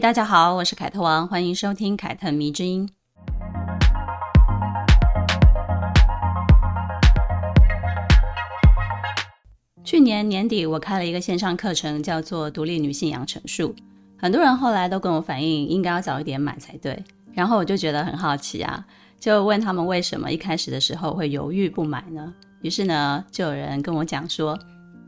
大家好，我是凯特王，欢迎收听凯特迷之音。去年年底，我开了一个线上课程，叫做《独立女性养成术》。很多人后来都跟我反映，应该要早一点买才对。然后我就觉得很好奇啊，就问他们为什么一开始的时候会犹豫不买呢？于是呢，就有人跟我讲说，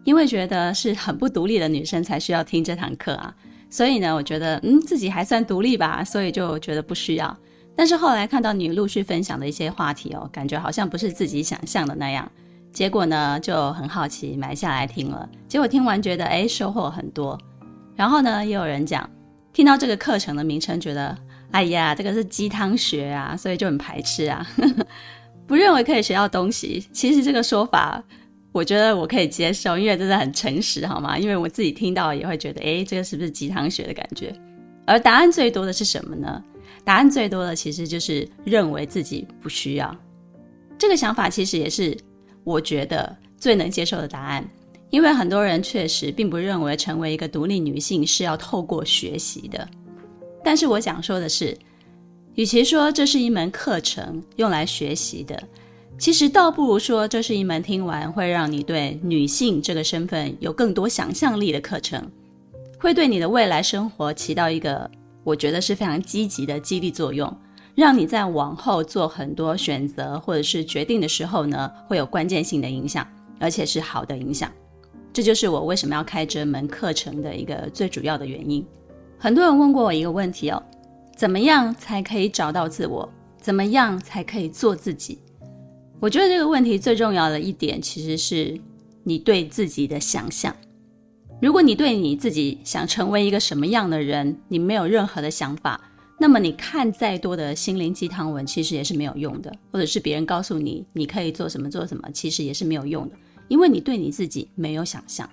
因为觉得是很不独立的女生才需要听这堂课啊。所以呢，我觉得嗯，自己还算独立吧，所以就觉得不需要。但是后来看到你陆续分享的一些话题哦，感觉好像不是自己想象的那样。结果呢，就很好奇买下来听了。结果听完觉得，哎，收获很多。然后呢，也有人讲，听到这个课程的名称，觉得，哎呀，这个是鸡汤学啊，所以就很排斥啊，不认为可以学到东西。其实这个说法，我觉得我可以接受，因为真的很诚实，好吗？因为我自己听到也会觉得，哎，这个是不是鸡汤学的感觉？而答案最多的是什么呢？答案最多的其实就是认为自己不需要。这个想法其实也是。我觉得最能接受的答案，因为很多人确实并不认为成为一个独立女性是要透过学习的。但是我想说的是，与其说这是一门课程用来学习的，其实倒不如说这是一门听完会让你对女性这个身份有更多想象力的课程，会对你的未来生活起到一个我觉得是非常积极的激励作用。让你在往后做很多选择或者是决定的时候呢，会有关键性的影响，而且是好的影响。这就是我为什么要开这门课程的一个最主要的原因。很多人问过我一个问题哦，怎么样才可以找到自我？怎么样才可以做自己？我觉得这个问题最重要的一点，其实是你对自己的想象。如果你对你自己想成为一个什么样的人，你没有任何的想法。那么你看再多的心灵鸡汤文，其实也是没有用的；或者是别人告诉你你可以做什么做什么，其实也是没有用的，因为你对你自己没有想象。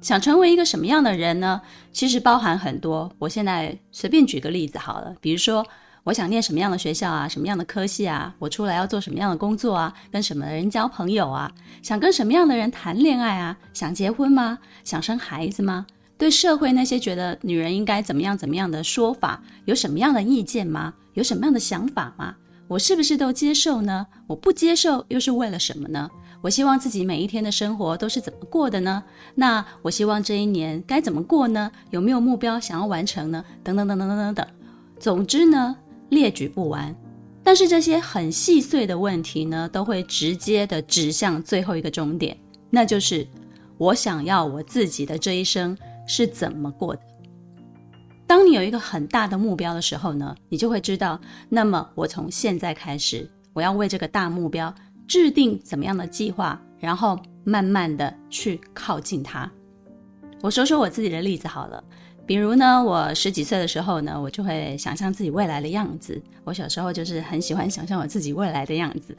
想成为一个什么样的人呢？其实包含很多。我现在随便举个例子好了，比如说我想念什么样的学校啊，什么样的科系啊，我出来要做什么样的工作啊，跟什么人交朋友啊，想跟什么样的人谈恋爱啊，想结婚吗？想生孩子吗？对社会那些觉得女人应该怎么样怎么样的说法，有什么样的意见吗？有什么样的想法吗？我是不是都接受呢？我不接受又是为了什么呢？我希望自己每一天的生活都是怎么过的呢？那我希望这一年该怎么过呢？有没有目标想要完成呢？等等等等等等等。总之呢，列举不完。但是这些很细碎的问题呢，都会直接的指向最后一个终点，那就是我想要我自己的这一生。是怎么过的？当你有一个很大的目标的时候呢，你就会知道，那么我从现在开始，我要为这个大目标制定怎么样的计划，然后慢慢的去靠近它。我说说我自己的例子好了，比如呢，我十几岁的时候呢，我就会想象自己未来的样子。我小时候就是很喜欢想象我自己未来的样子。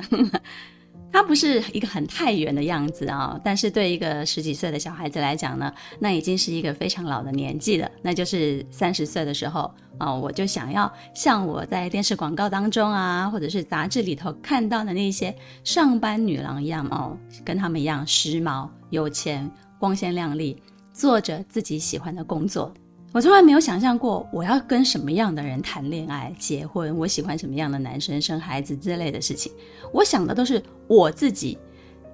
它不是一个很太远的样子啊，但是对一个十几岁的小孩子来讲呢，那已经是一个非常老的年纪了。那就是三十岁的时候啊，我就想要像我在电视广告当中啊，或者是杂志里头看到的那些上班女郎一样哦，跟他们一样时髦、有钱、光鲜亮丽，做着自己喜欢的工作。我从来没有想象过我要跟什么样的人谈恋爱、结婚，我喜欢什么样的男生、生孩子之类的事情。我想的都是我自己，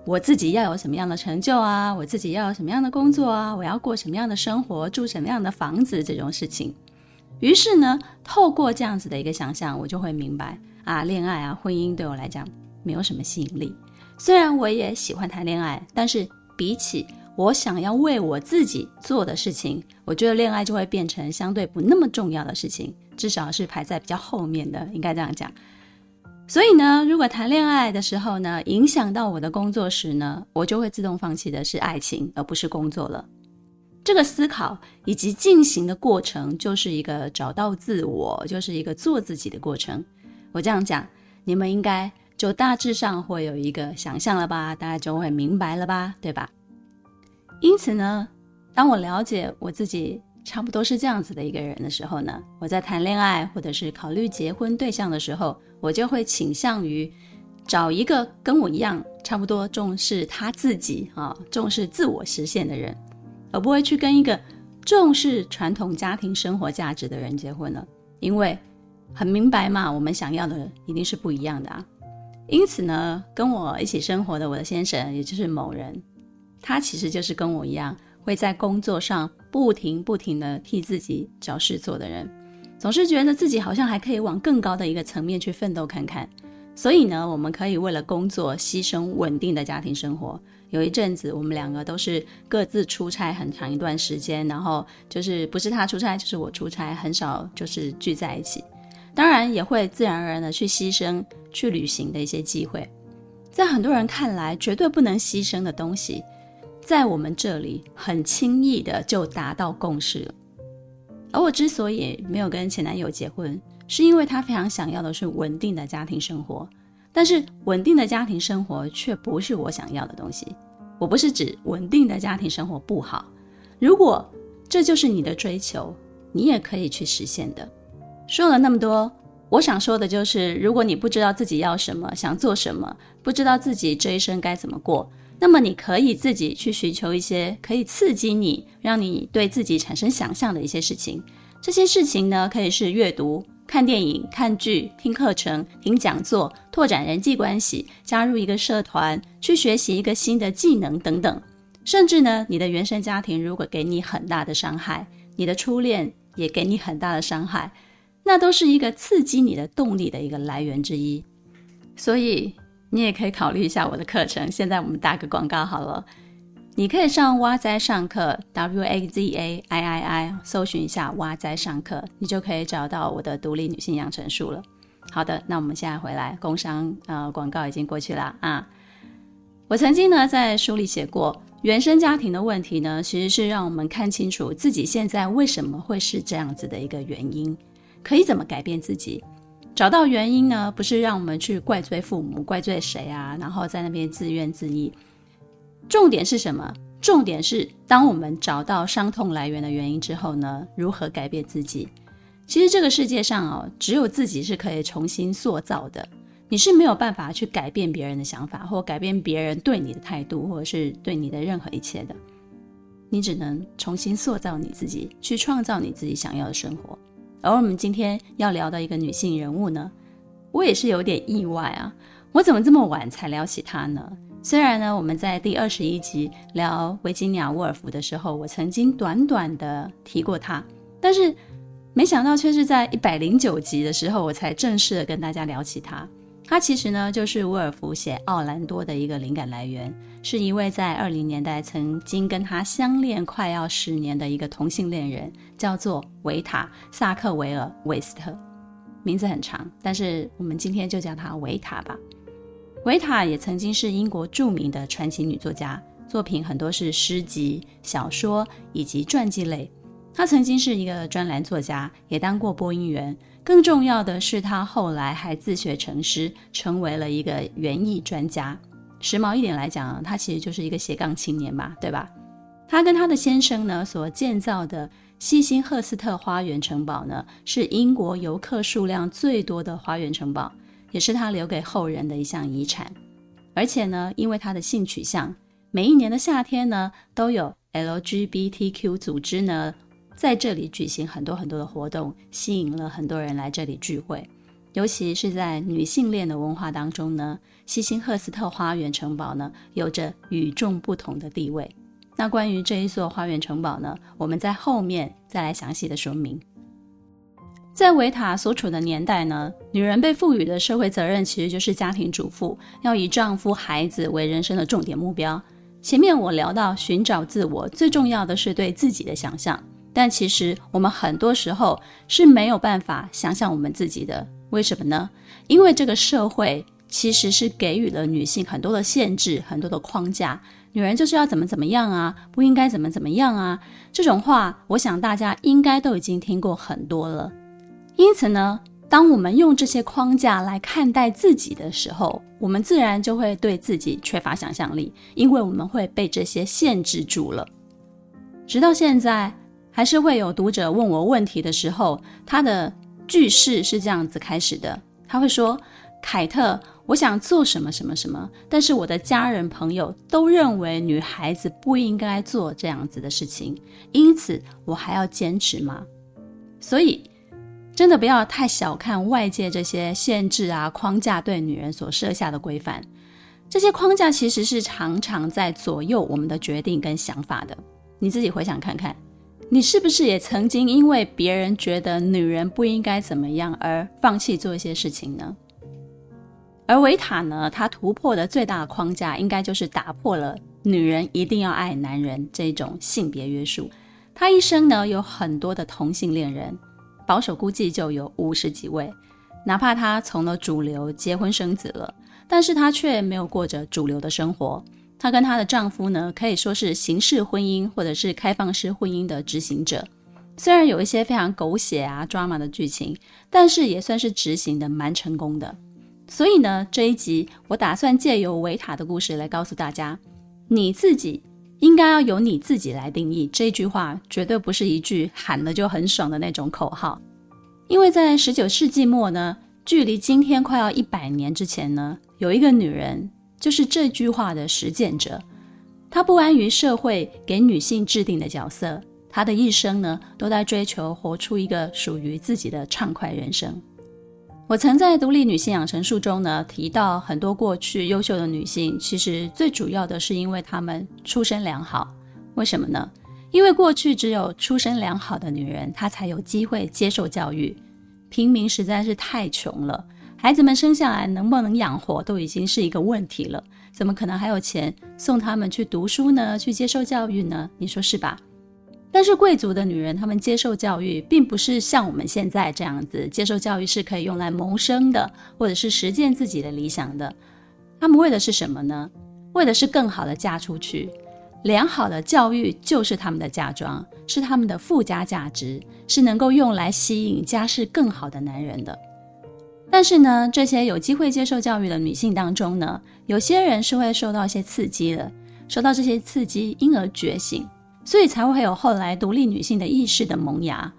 我自己要有什么样的成就啊，我自己要有什么样的工作啊，我要过什么样的生活，住什么样的房子这种事情。于是呢，透过这样子的一个想象，我就会明白啊，恋爱啊，婚姻对我来讲没有什么吸引力。虽然我也喜欢谈恋爱，但是比起我想要为我自己做的事情，我觉得恋爱就会变成相对不那么重要的事情，至少是排在比较后面的，应该这样讲。所以呢，如果谈恋爱的时候呢，影响到我的工作时呢，我就会自动放弃的是爱情，而不是工作了。这个思考以及进行的过程，就是一个找到自我，就是一个做自己的过程。我这样讲，你们应该就大致上会有一个想象了吧？大家就会明白了吧？对吧？因此呢，当我了解我自己差不多是这样子的一个人的时候呢，我在谈恋爱或者是考虑结婚对象的时候，我就会倾向于找一个跟我一样差不多重视他自己啊，重视自我实现的人，而不会去跟一个重视传统家庭生活价值的人结婚了，因为很明白嘛，我们想要的一定是不一样的啊。因此呢，跟我一起生活的我的先生，也就是某人。他其实就是跟我一样，会在工作上不停不停地替自己找事做的人，总是觉得自己好像还可以往更高的一个层面去奋斗看看。所以呢，我们可以为了工作牺牲稳定的家庭生活。有一阵子，我们两个都是各自出差很长一段时间，然后就是不是他出差，就是我出差，很少就是聚在一起。当然也会自然而然的去牺牲去旅行的一些机会。在很多人看来，绝对不能牺牲的东西。在我们这里很轻易的就达到共识了，而我之所以没有跟前男友结婚，是因为他非常想要的是稳定的家庭生活，但是稳定的家庭生活却不是我想要的东西。我不是指稳定的家庭生活不好，如果这就是你的追求，你也可以去实现的。说了那么多，我想说的就是，如果你不知道自己要什么，想做什么，不知道自己这一生该怎么过。那么你可以自己去寻求一些可以刺激你、让你对自己产生想象的一些事情。这些事情呢，可以是阅读、看电影、看剧、听课程、听讲座、拓展人际关系、加入一个社团、去学习一个新的技能等等。甚至呢，你的原生家庭如果给你很大的伤害，你的初恋也给你很大的伤害，那都是一个刺激你的动力的一个来源之一。所以。你也可以考虑一下我的课程。现在我们打个广告好了，你可以上哇哉上课 W A Z A I I I，搜寻一下哇哉上课，你就可以找到我的独立女性养成术了。好的，那我们现在回来，工商呃广告已经过去了啊。我曾经呢在书里写过，原生家庭的问题呢，其实是让我们看清楚自己现在为什么会是这样子的一个原因，可以怎么改变自己。找到原因呢，不是让我们去怪罪父母、怪罪谁啊，然后在那边自怨自艾。重点是什么？重点是当我们找到伤痛来源的原因之后呢，如何改变自己？其实这个世界上哦，只有自己是可以重新塑造的。你是没有办法去改变别人的想法，或改变别人对你的态度，或者是对你的任何一切的。你只能重新塑造你自己，去创造你自己想要的生活。而我们今天要聊的一个女性人物呢，我也是有点意外啊！我怎么这么晚才聊起她呢？虽然呢，我们在第二十一集聊维吉尼亚·沃尔夫的时候，我曾经短短的提过她，但是没想到却是在一百零九集的时候，我才正式的跟大家聊起她。她其实呢，就是沃尔夫写《奥兰多》的一个灵感来源，是一位在二零年代曾经跟他相恋快要十年的一个同性恋人，叫做维塔·萨克维尔·韦斯特，名字很长，但是我们今天就叫她维塔吧。维塔也曾经是英国著名的传奇女作家，作品很多是诗集、小说以及传记类。她曾经是一个专栏作家，也当过播音员。更重要的是，他后来还自学成诗，成为了一个园艺专家。时髦一点来讲，他其实就是一个斜杠青年吧，对吧？她跟她的先生呢所建造的希辛赫斯特花园城堡呢，是英国游客数量最多的花园城堡，也是他留给后人的一项遗产。而且呢，因为他的性取向，每一年的夏天呢，都有 LGBTQ 组织呢。在这里举行很多很多的活动，吸引了很多人来这里聚会。尤其是在女性恋的文化当中呢，西辛赫斯特花园城堡呢有着与众不同的地位。那关于这一座花园城堡呢，我们在后面再来详细的说明。在维塔所处的年代呢，女人被赋予的社会责任其实就是家庭主妇，要以丈夫、孩子为人生的重点目标。前面我聊到寻找自我，最重要的是对自己的想象。但其实我们很多时候是没有办法想象我们自己的，为什么呢？因为这个社会其实是给予了女性很多的限制，很多的框架。女人就是要怎么怎么样啊，不应该怎么怎么样啊。这种话，我想大家应该都已经听过很多了。因此呢，当我们用这些框架来看待自己的时候，我们自然就会对自己缺乏想象力，因为我们会被这些限制住了。直到现在，还是会有读者问我问题的时候，他的句式是这样子开始的，他会说：“凯特，我想做什么什么什么，但是我的家人朋友都认为女孩子不应该做这样子的事情，因此我还要坚持吗？”所以。真的不要太小看外界这些限制啊、框架对女人所设下的规范，这些框架其实是常常在左右我们的决定跟想法的。你自己回想看看，你是不是也曾经因为别人觉得女人不应该怎么样而放弃做一些事情呢？而维塔呢，他突破的最大框架，应该就是打破了女人一定要爱男人这种性别约束。他一生呢，有很多的同性恋人。保守估计就有五十几位，哪怕他从了主流结婚生子了，但是他却没有过着主流的生活。她跟她的丈夫呢，可以说是形式婚姻或者是开放式婚姻的执行者。虽然有一些非常狗血啊、抓马的剧情，但是也算是执行的蛮成功的。所以呢，这一集我打算借由维塔的故事来告诉大家，你自己。应该要由你自己来定义，这句话绝对不是一句喊了就很爽的那种口号。因为在十九世纪末呢，距离今天快要一百年之前呢，有一个女人就是这句话的实践者。她不安于社会给女性制定的角色，她的一生呢，都在追求活出一个属于自己的畅快人生。我曾在《独立女性养成术》中呢提到，很多过去优秀的女性，其实最主要的是因为她们出身良好。为什么呢？因为过去只有出身良好的女人，她才有机会接受教育。平民实在是太穷了，孩子们生下来能不能养活都已经是一个问题了，怎么可能还有钱送他们去读书呢？去接受教育呢？你说是吧？但是贵族的女人，她们接受教育，并不是像我们现在这样子，接受教育是可以用来谋生的，或者是实践自己的理想的。她们为的是什么呢？为的是更好的嫁出去。良好的教育就是她们的嫁妆，是她们的附加价值，是能够用来吸引家世更好的男人的。但是呢，这些有机会接受教育的女性当中呢，有些人是会受到一些刺激的，受到这些刺激，因而觉醒。所以才会有后来独立女性的意识的萌芽。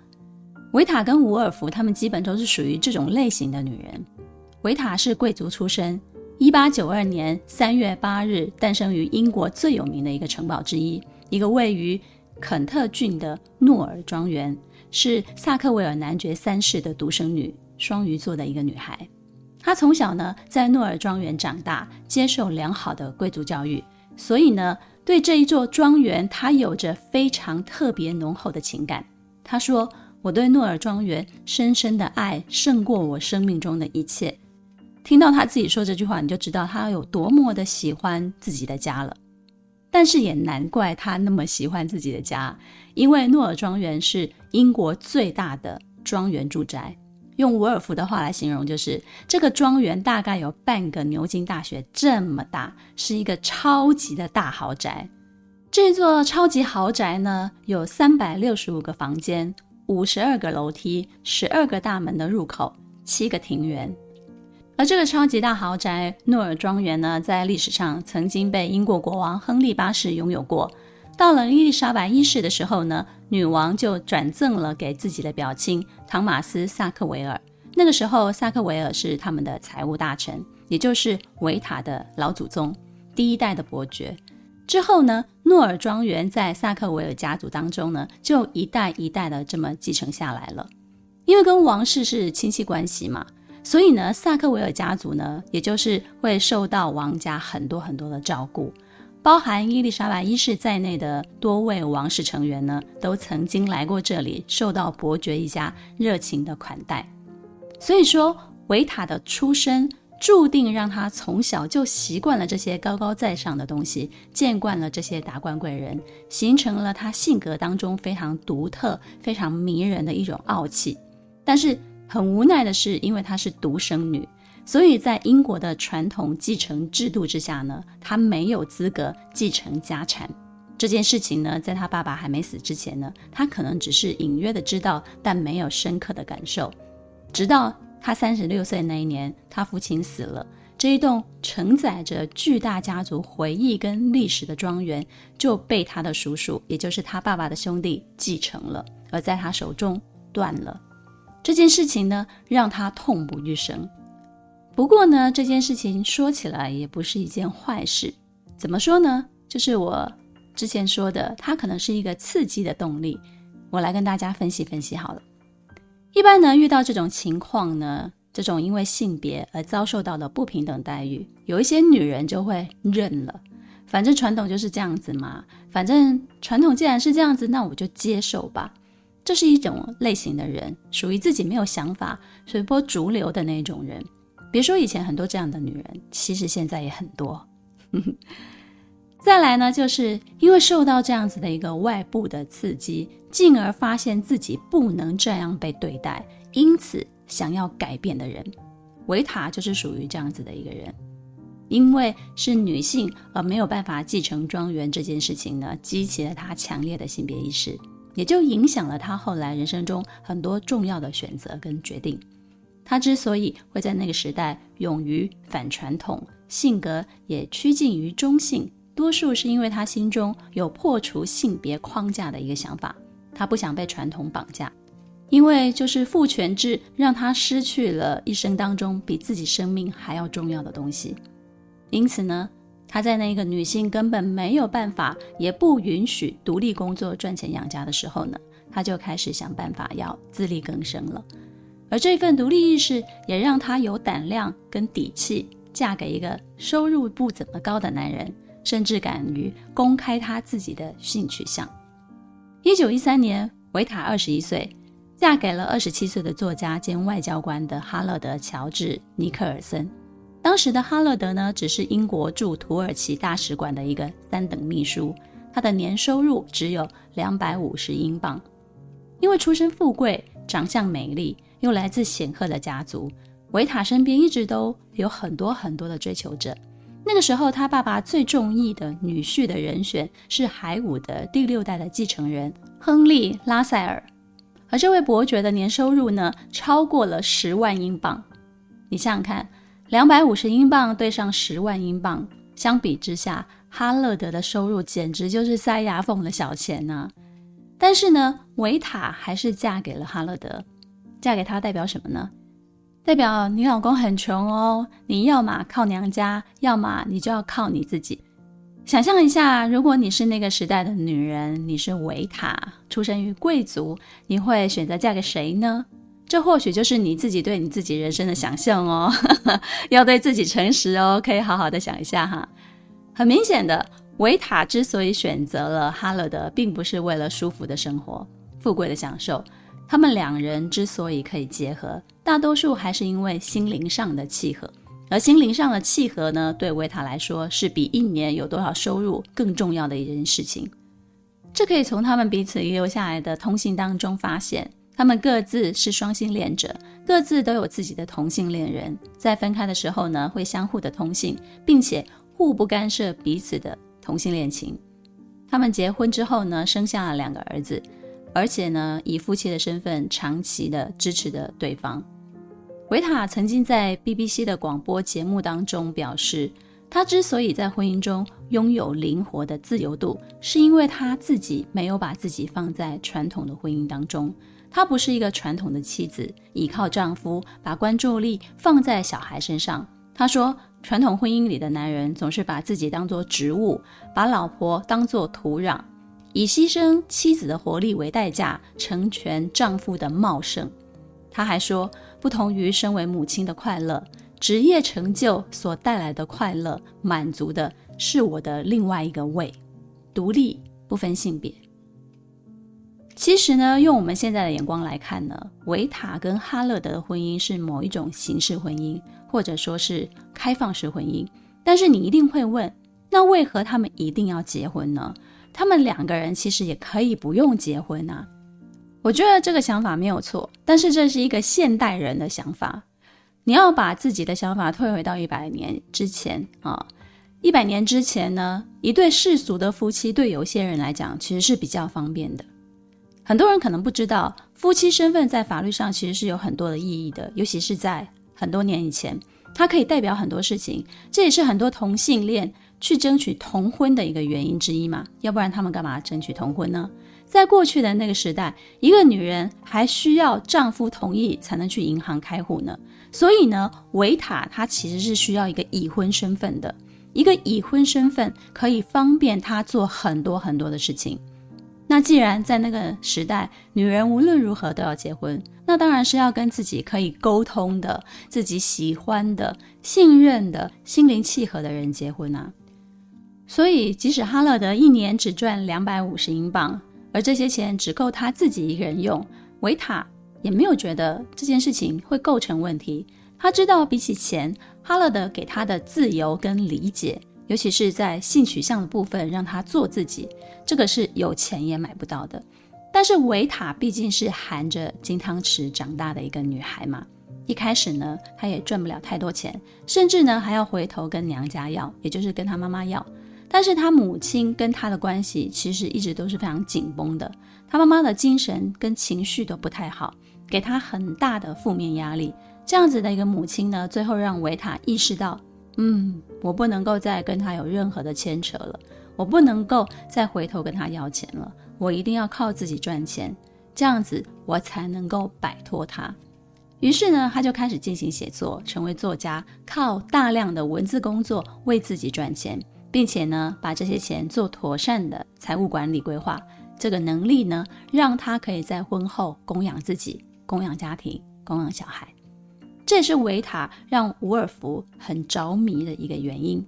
维塔跟伍尔芙，她们基本都是属于这种类型的女人。维塔是贵族出身，一八九二年三月八日诞生于英国最有名的一个城堡之一，一个位于肯特郡的诺尔庄园，是萨克维尔男爵三世的独生女，双鱼座的一个女孩。她从小呢在诺尔庄园长大，接受良好的贵族教育，所以呢。对这一座庄园，她有着非常特别浓厚的情感。他说：“我对诺尔庄园深深的爱胜过我生命中的一切。”听到他自己说这句话，你就知道他有多么的喜欢自己的家了。但是也难怪他那么喜欢自己的家，因为诺尔庄园是英国最大的庄园住宅。用伍尔芙的话来形容，就是这个庄园大概有半个牛津大学这么大，是一个超级的大豪宅。这座超级豪宅呢，有三百六十五个房间，五十二个楼梯，十二个大门的入口，七个庭园。而这个超级大豪宅诺尔庄园呢，在历史上曾经被英国国王亨利八世拥有过。到了伊丽莎白一世的时候呢，女王就转赠了给自己的表亲唐马斯·萨克维尔。那个时候，萨克维尔是他们的财务大臣，也就是维塔的老祖宗，第一代的伯爵。之后呢，诺尔庄园在萨克维尔家族当中呢，就一代一代的这么继承下来了。因为跟王室是亲戚关系嘛，所以呢，萨克维尔家族呢，也就是会受到王家很多很多的照顾。包含伊丽莎白一世在内的多位王室成员呢，都曾经来过这里，受到伯爵一家热情的款待。所以说，维塔的出身注定让他从小就习惯了这些高高在上的东西，见惯了这些达官贵人，形成了他性格当中非常独特、非常迷人的一种傲气。但是很无奈的是，因为她是独生女。所以在英国的传统继承制度之下呢，他没有资格继承家产。这件事情呢，在他爸爸还没死之前呢，他可能只是隐约的知道，但没有深刻的感受。直到他三十六岁那一年，他父亲死了，这一栋承载着巨大家族回忆跟历史的庄园就被他的叔叔，也就是他爸爸的兄弟继承了，而在他手中断了。这件事情呢，让他痛不欲生。不过呢，这件事情说起来也不是一件坏事。怎么说呢？就是我之前说的，它可能是一个刺激的动力。我来跟大家分析分析好了。一般呢，遇到这种情况呢，这种因为性别而遭受到的不平等待遇，有一些女人就会认了，反正传统就是这样子嘛。反正传统既然是这样子，那我就接受吧。这是一种类型的人，属于自己没有想法、随波逐流的那种人。别说以前很多这样的女人，其实现在也很多。再来呢，就是因为受到这样子的一个外部的刺激，进而发现自己不能这样被对待，因此想要改变的人，维塔就是属于这样子的一个人。因为是女性而没有办法继承庄园这件事情呢，激起了她强烈的性别意识，也就影响了她后来人生中很多重要的选择跟决定。她之所以会在那个时代勇于反传统，性格也趋近于中性。多数是因为他心中有破除性别框架的一个想法，他不想被传统绑架，因为就是父权制让他失去了一生当中比自己生命还要重要的东西。因此呢，他在那个女性根本没有办法，也不允许独立工作赚钱养家的时候呢，他就开始想办法要自力更生了。而这份独立意识也让他有胆量跟底气嫁给一个收入不怎么高的男人。甚至敢于公开他自己的性取向。一九一三年，维塔二十一岁，嫁给了二十七岁的作家兼外交官的哈勒德·乔治·尼克尔森。当时的哈勒德呢，只是英国驻土耳其大使馆的一个三等秘书，他的年收入只有两百五十英镑。因为出身富贵、长相美丽，又来自显赫的家族，维塔身边一直都有很多很多的追求者。那个时候，他爸爸最中意的女婿的人选是海伍的第六代的继承人亨利·拉塞尔，而这位伯爵的年收入呢，超过了十万英镑。你想想看，两百五十英镑对上十万英镑，相比之下，哈勒德的收入简直就是塞牙缝的小钱呐、啊。但是呢，维塔还是嫁给了哈勒德，嫁给他代表什么呢？代表你老公很穷哦，你要么靠娘家，要么你就要靠你自己。想象一下，如果你是那个时代的女人，你是维塔，出生于贵族，你会选择嫁给谁呢？这或许就是你自己对你自己人生的想象哦，要对自己诚实哦，可以好好的想一下哈。很明显的，维塔之所以选择了哈勒德，并不是为了舒服的生活、富贵的享受。他们两人之所以可以结合，大多数还是因为心灵上的契合。而心灵上的契合呢，对维塔来说是比一年有多少收入更重要的一件事情。这可以从他们彼此遗留下来的通信当中发现，他们各自是双性恋者，各自都有自己的同性恋人。在分开的时候呢，会相互的通信，并且互不干涉彼此的同性恋情。他们结婚之后呢，生下了两个儿子。而且呢，以夫妻的身份长期的支持着对方。维塔曾经在 BBC 的广播节目当中表示，他之所以在婚姻中拥有灵活的自由度，是因为他自己没有把自己放在传统的婚姻当中。他不是一个传统的妻子，依靠丈夫，把关注力放在小孩身上。他说，传统婚姻里的男人总是把自己当作植物，把老婆当作土壤。以牺牲妻子的活力为代价，成全丈夫的茂盛。他还说，不同于身为母亲的快乐，职业成就所带来的快乐，满足的是我的另外一个胃，独立不分性别。其实呢，用我们现在的眼光来看呢，维塔跟哈勒德的婚姻是某一种形式婚姻，或者说是开放式婚姻。但是你一定会问，那为何他们一定要结婚呢？他们两个人其实也可以不用结婚啊，我觉得这个想法没有错，但是这是一个现代人的想法。你要把自己的想法退回到一百年之前啊，一百年之前呢，一对世俗的夫妻对有些人来讲其实是比较方便的。很多人可能不知道，夫妻身份在法律上其实是有很多的意义的，尤其是在很多年以前，它可以代表很多事情。这也是很多同性恋去争取同婚的一个原因之一嘛，要不然他们干嘛争取同婚呢？在过去的那个时代，一个女人还需要丈夫同意才能去银行开户呢。所以呢，维塔她其实是需要一个已婚身份的，一个已婚身份可以方便她做很多很多的事情。那既然在那个时代，女人无论如何都要结婚，那当然是要跟自己可以沟通的、自己喜欢的、信任的、心灵契合的人结婚啊。所以，即使哈勒德一年只赚两百五十英镑，而这些钱只够他自己一个人用，维塔也没有觉得这件事情会构成问题。他知道，比起钱，哈勒德给他的自由跟理解，尤其是在性取向的部分，让他做自己，这个是有钱也买不到的。但是维塔毕竟是含着金汤匙长大的一个女孩嘛，一开始呢，她也赚不了太多钱，甚至呢还要回头跟娘家要，也就是跟她妈妈要。但是他母亲跟他的关系其实一直都是非常紧绷的，他妈妈的精神跟情绪都不太好，给他很大的负面压力。这样子的一个母亲呢，最后让维塔意识到，嗯，我不能够再跟他有任何的牵扯了，我不能够再回头跟他要钱了，我一定要靠自己赚钱，这样子我才能够摆脱他。于是呢，他就开始进行写作，成为作家，靠大量的文字工作为自己赚钱。并且呢，把这些钱做妥善的财务管理规划，这个能力呢，让他可以在婚后供养自己、供养家庭、供养小孩。这也是维塔让伍尔夫很着迷的一个原因。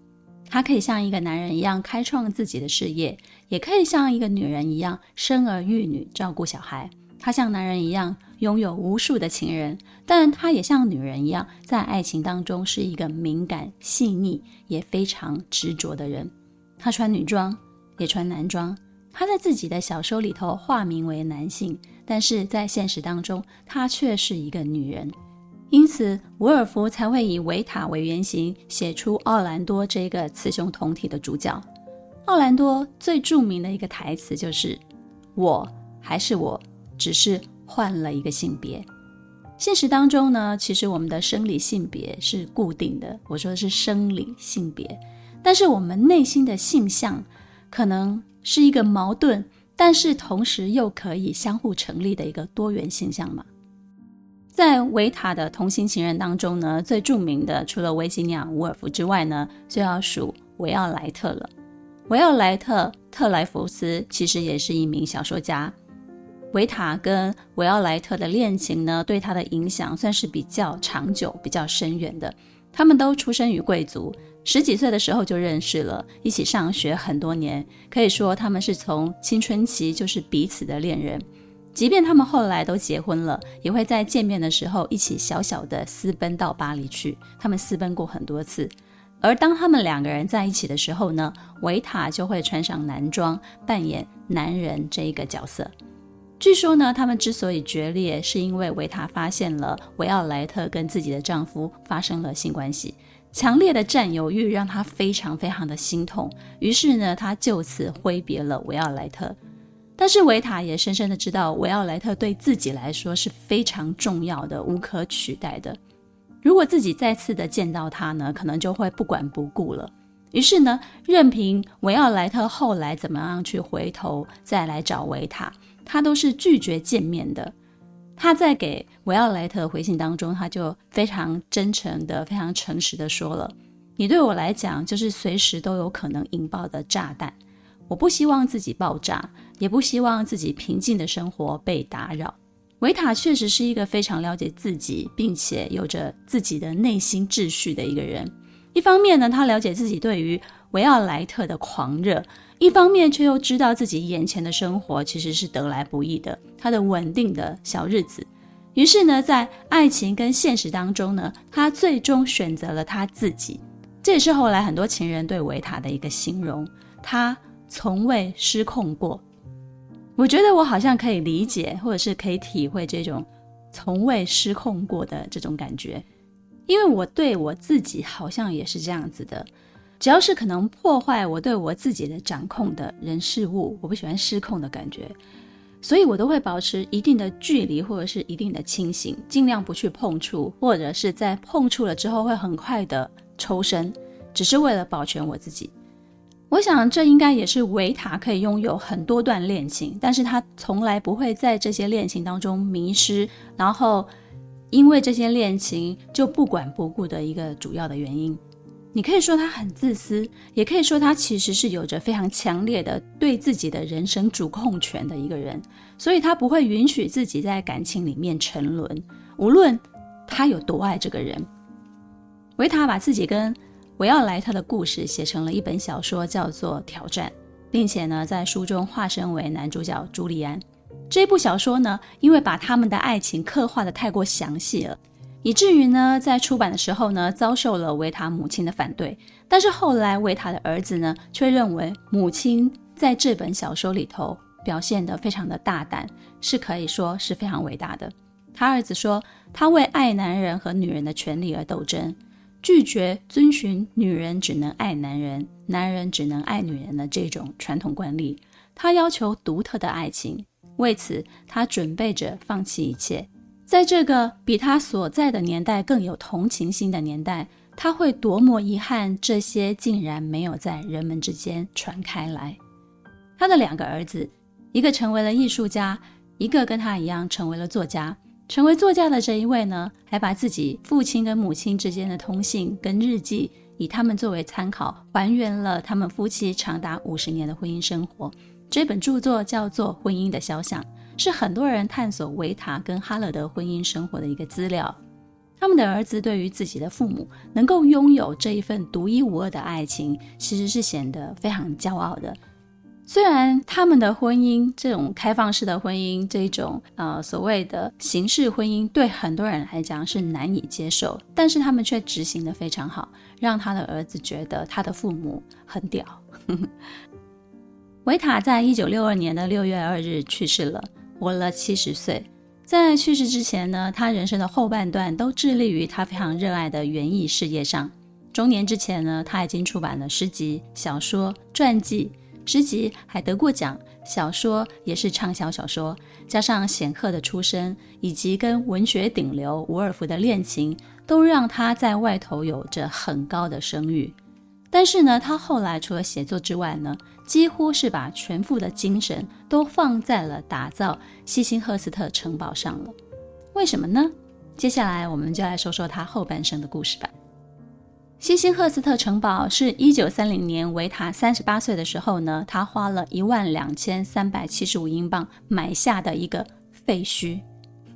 他可以像一个男人一样开创自己的事业，也可以像一个女人一样生儿育女、照顾小孩。他像男人一样拥有无数的情人，但他也像女人一样，在爱情当中是一个敏感、细腻也非常执着的人。他穿女装，也穿男装。他在自己的小说里头化名为男性，但是在现实当中，他却是一个女人。因此，伍尔夫才会以维塔为原型，写出奥兰多这个雌雄同体的主角。奥兰多最著名的一个台词就是：“我还是我。”只是换了一个性别。现实当中呢，其实我们的生理性别是固定的。我说的是生理性别，但是我们内心的性向可能是一个矛盾，但是同时又可以相互成立的一个多元性向嘛。在维塔的同性情人当中呢，最著名的除了维吉尼亚·伍尔夫之外呢，就要数维奥莱特了。维奥莱特·特莱弗斯其实也是一名小说家。维塔跟维奥莱特的恋情呢，对他的影响算是比较长久、比较深远的。他们都出身于贵族，十几岁的时候就认识了，一起上学很多年，可以说他们是从青春期就是彼此的恋人。即便他们后来都结婚了，也会在见面的时候一起小小的私奔到巴黎去。他们私奔过很多次，而当他们两个人在一起的时候呢，维塔就会穿上男装，扮演男人这一个角色。据说呢，他们之所以决裂，是因为维塔发现了维奥莱特跟自己的丈夫发生了性关系，强烈的占有欲让她非常非常的心痛，于是呢，她就此挥别了维奥莱特。但是维塔也深深的知道，维奥莱特对自己来说是非常重要的、无可取代的。如果自己再次的见到他呢，可能就会不管不顾了。于是呢，任凭维奥莱特后来怎么样去回头再来找维塔。他都是拒绝见面的。他在给维奥莱特回信当中，他就非常真诚的、非常诚实的说了：“你对我来讲就是随时都有可能引爆的炸弹。我不希望自己爆炸，也不希望自己平静的生活被打扰。”维塔确实是一个非常了解自己，并且有着自己的内心秩序的一个人。一方面呢，他了解自己对于维奥莱特的狂热。一方面却又知道自己眼前的生活其实是得来不易的，他的稳定的小日子。于是呢，在爱情跟现实当中呢，他最终选择了他自己。这也是后来很多情人对维塔的一个形容，他从未失控过。我觉得我好像可以理解，或者是可以体会这种从未失控过的这种感觉，因为我对我自己好像也是这样子的。只要是可能破坏我对我自己的掌控的人事物，我不喜欢失控的感觉。所以我都会保持一定的距离或者是一定的清醒，尽量不去碰触，或者是在碰触了之后会很快的抽身，只是为了保全我自己。我想这应该也是维塔可以拥有很多段恋情，但是他从来不会在这些恋情当中迷失，然后因为这些恋情就不管不顾的一个主要的原因。你可以说他很自私，也可以说他其实是有着非常强烈的对自己的人生主控权的一个人，所以他不会允许自己在感情里面沉沦，无论他有多爱这个人。维塔把自己跟维奥莱特的故事写成了一本小说，叫做《挑战》，并且呢，在书中化身为男主角朱利安。这部小说呢，因为把他们的爱情刻画的太过详细了。以至于呢，在出版的时候呢，遭受了维塔母亲的反对。但是后来，维塔的儿子呢，却认为母亲在这本小说里头表现得非常的大胆，是可以说是非常伟大的。他儿子说，他为爱男人和女人的权利而斗争，拒绝遵循女人只能爱男人，男人只能爱女人的这种传统惯例。他要求独特的爱情，为此他准备着放弃一切。在这个比他所在的年代更有同情心的年代，他会多么遗憾这些竟然没有在人们之间传开来。他的两个儿子，一个成为了艺术家，一个跟他一样成为了作家。成为作家的这一位呢，还把自己父亲跟母亲之间的通信跟日记，以他们作为参考，还原了他们夫妻长达五十年的婚姻生活。这本著作叫做《婚姻的肖像》。是很多人探索维塔跟哈勒德婚姻生活的一个资料。他们的儿子对于自己的父母能够拥有这一份独一无二的爱情，其实是显得非常骄傲的。虽然他们的婚姻这种开放式的婚姻，这种呃所谓的形式婚姻，对很多人来讲是难以接受，但是他们却执行的非常好，让他的儿子觉得他的父母很屌。维塔在一九六二年的六月二日去世了。活了七十岁，在去世之前呢，他人生的后半段都致力于他非常热爱的园艺事业上。中年之前呢，他已经出版了诗集、小说、传记，诗集还得过奖，小说也是畅销小说。加上显赫的出身以及跟文学顶流伍尔夫的恋情，都让他在外头有着很高的声誉。但是呢，他后来除了写作之外呢，几乎是把全副的精神都放在了打造希辛赫斯特城堡上了。为什么呢？接下来我们就来说说他后半生的故事吧。希辛赫斯特城堡是一九三零年维塔三十八岁的时候呢，他花了一万两千三百七十五英镑买下的一个废墟。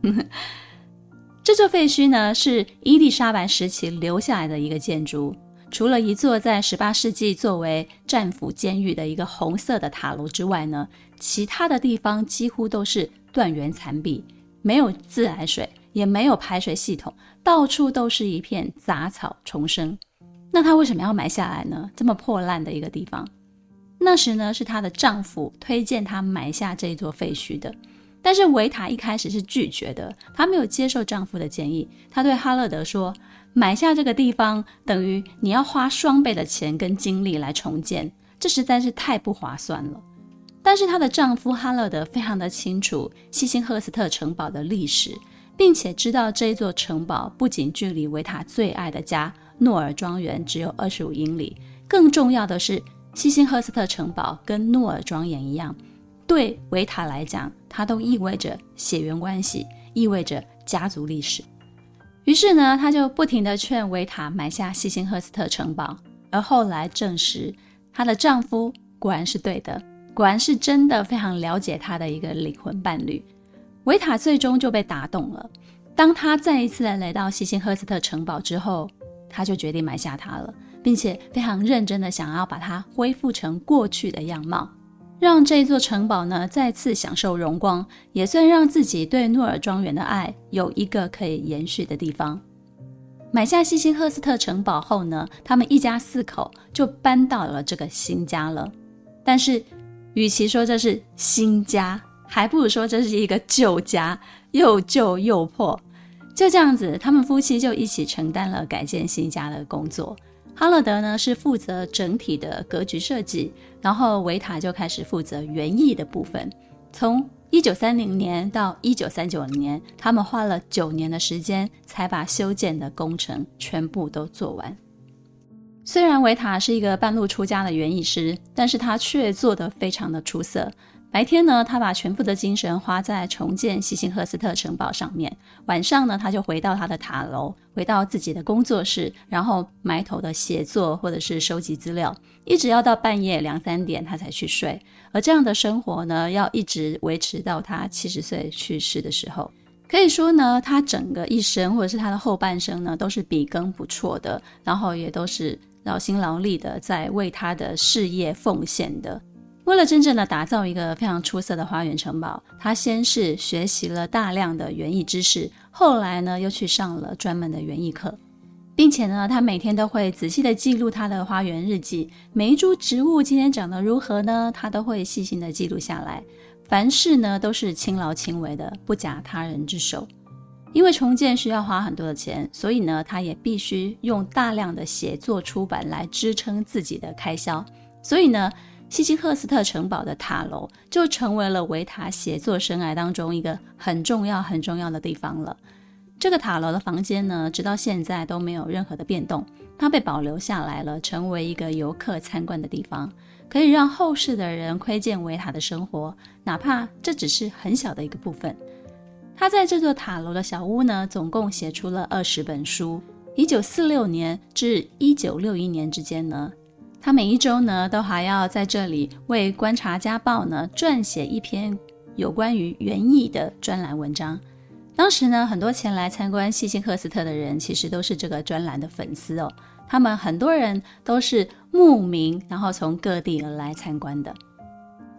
这座废墟呢，是伊丽莎白时期留下来的一个建筑。除了一座在十八世纪作为战俘监狱的一个红色的塔楼之外呢，其他的地方几乎都是断垣残壁，没有自来水，也没有排水系统，到处都是一片杂草丛生。那她为什么要买下来呢？这么破烂的一个地方。那时呢，是她的丈夫推荐她买下这座废墟的，但是维塔一开始是拒绝的，她没有接受丈夫的建议。她对哈勒德说。买下这个地方，等于你要花双倍的钱跟精力来重建，这实在是太不划算了。但是她的丈夫哈勒德非常的清楚西辛赫斯特城堡的历史，并且知道这座城堡不仅距离维塔最爱的家诺尔庄园只有二十五英里，更重要的是，西辛赫斯特城堡跟诺尔庄园一样，对维塔来讲，它都意味着血缘关系，意味着家族历史。于是呢，她就不停地劝维塔买下西辛赫斯特城堡，而后来证实，她的丈夫果然是对的，果然是真的非常了解她的一个灵魂伴侣。维塔最终就被打动了。当她再一次的来到西辛赫斯特城堡之后，她就决定买下它了，并且非常认真地想要把它恢复成过去的样貌。让这座城堡呢再次享受荣光，也算让自己对诺尔庄园的爱有一个可以延续的地方。买下西辛赫斯特城堡后呢，他们一家四口就搬到了这个新家了。但是，与其说这是新家，还不如说这是一个旧家，又旧又破。就这样子，他们夫妻就一起承担了改建新家的工作。哈勒德呢是负责整体的格局设计，然后维塔就开始负责园艺的部分。从一九三零年到一九三九年，他们花了九年的时间才把修建的工程全部都做完。虽然维塔是一个半路出家的园艺师，但是他却做得非常的出色。白天呢，他把全部的精神花在重建西辛赫斯特城堡上面；晚上呢，他就回到他的塔楼，回到自己的工作室，然后埋头的写作或者是收集资料，一直要到半夜两三点他才去睡。而这样的生活呢，要一直维持到他七十岁去世的时候。可以说呢，他整个一生或者是他的后半生呢，都是笔耕不辍的，然后也都是劳心劳力的在为他的事业奉献的。为了真正的打造一个非常出色的花园城堡，他先是学习了大量的园艺知识，后来呢又去上了专门的园艺课，并且呢，他每天都会仔细的记录他的花园日记，每一株植物今天长得如何呢？他都会细心的记录下来。凡事呢都是亲劳亲为的，不假他人之手。因为重建需要花很多的钱，所以呢，他也必须用大量的写作出版来支撑自己的开销，所以呢。希金赫斯特城堡的塔楼就成为了维塔写作生涯当中一个很重要、很重要的地方了。这个塔楼的房间呢，直到现在都没有任何的变动，它被保留下来了，成为一个游客参观的地方，可以让后世的人窥见维塔的生活，哪怕这只是很小的一个部分。他在这座塔楼的小屋呢，总共写出了二十本书。一九四六年至一九六一年之间呢。他每一周呢，都还要在这里为《观察家报》呢撰写一篇有关于园艺的专栏文章。当时呢，很多前来参观希辛赫斯特的人，其实都是这个专栏的粉丝哦。他们很多人都是慕名，然后从各地而来参观的。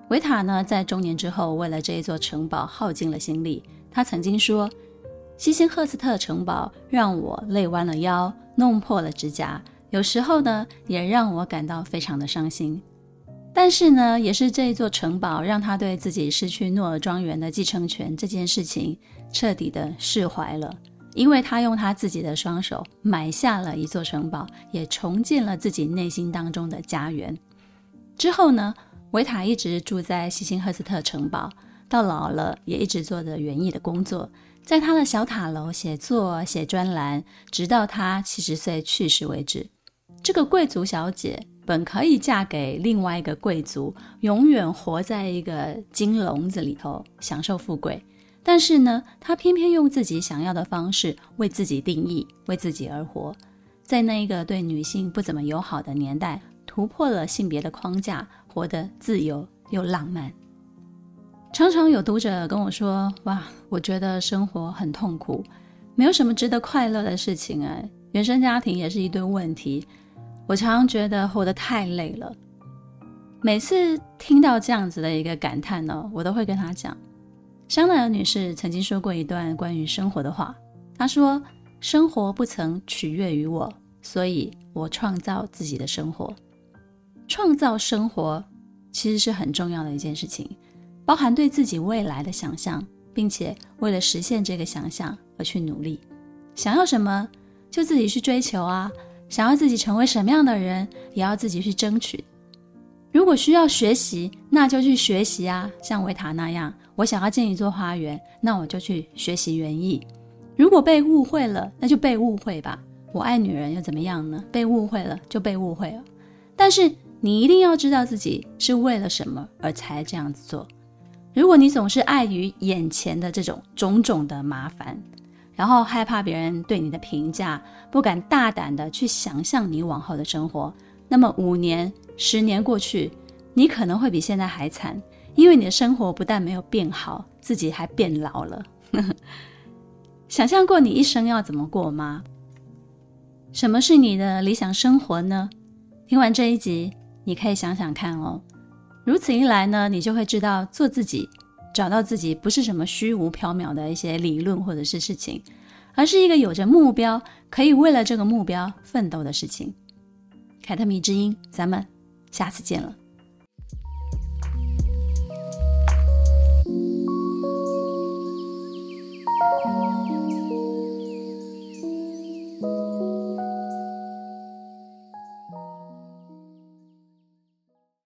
维塔呢，在中年之后，为了这一座城堡耗尽了心力。他曾经说：“希辛赫斯特城堡让我累弯了腰，弄破了指甲。”有时候呢，也让我感到非常的伤心，但是呢，也是这一座城堡让他对自己失去诺尔庄园的继承权这件事情彻底的释怀了，因为他用他自己的双手买下了一座城堡，也重建了自己内心当中的家园。之后呢，维塔一直住在西辛赫斯特城堡，到老了也一直做着园艺的工作，在他的小塔楼写作、写专栏，直到他七十岁去世为止。这个贵族小姐本可以嫁给另外一个贵族，永远活在一个金笼子里头，享受富贵。但是呢，她偏偏用自己想要的方式为自己定义，为自己而活，在那一个对女性不怎么友好的年代，突破了性别的框架，活得自由又浪漫。常常有读者跟我说：“哇，我觉得生活很痛苦，没有什么值得快乐的事情啊，原生家庭也是一堆问题。”我常常觉得活得太累了。每次听到这样子的一个感叹呢，我都会跟他讲，香奈儿女士曾经说过一段关于生活的话。她说：“生活不曾取悦于我，所以我创造自己的生活。创造生活其实是很重要的一件事情，包含对自己未来的想象，并且为了实现这个想象而去努力。想要什么，就自己去追求啊。”想要自己成为什么样的人，也要自己去争取。如果需要学习，那就去学习啊，像维塔那样。我想要建一座花园，那我就去学习园艺。如果被误会了，那就被误会吧。我爱女人又怎么样呢？被误会了就被误会了。但是你一定要知道自己是为了什么而才这样子做。如果你总是碍于眼前的这种种种的麻烦，然后害怕别人对你的评价，不敢大胆的去想象你往后的生活。那么五年、十年过去，你可能会比现在还惨，因为你的生活不但没有变好，自己还变老了。想象过你一生要怎么过吗？什么是你的理想生活呢？听完这一集，你可以想想看哦。如此一来呢，你就会知道做自己。找到自己不是什么虚无缥缈的一些理论或者是事情，而是一个有着目标，可以为了这个目标奋斗的事情。凯特米之音，咱们下次见了。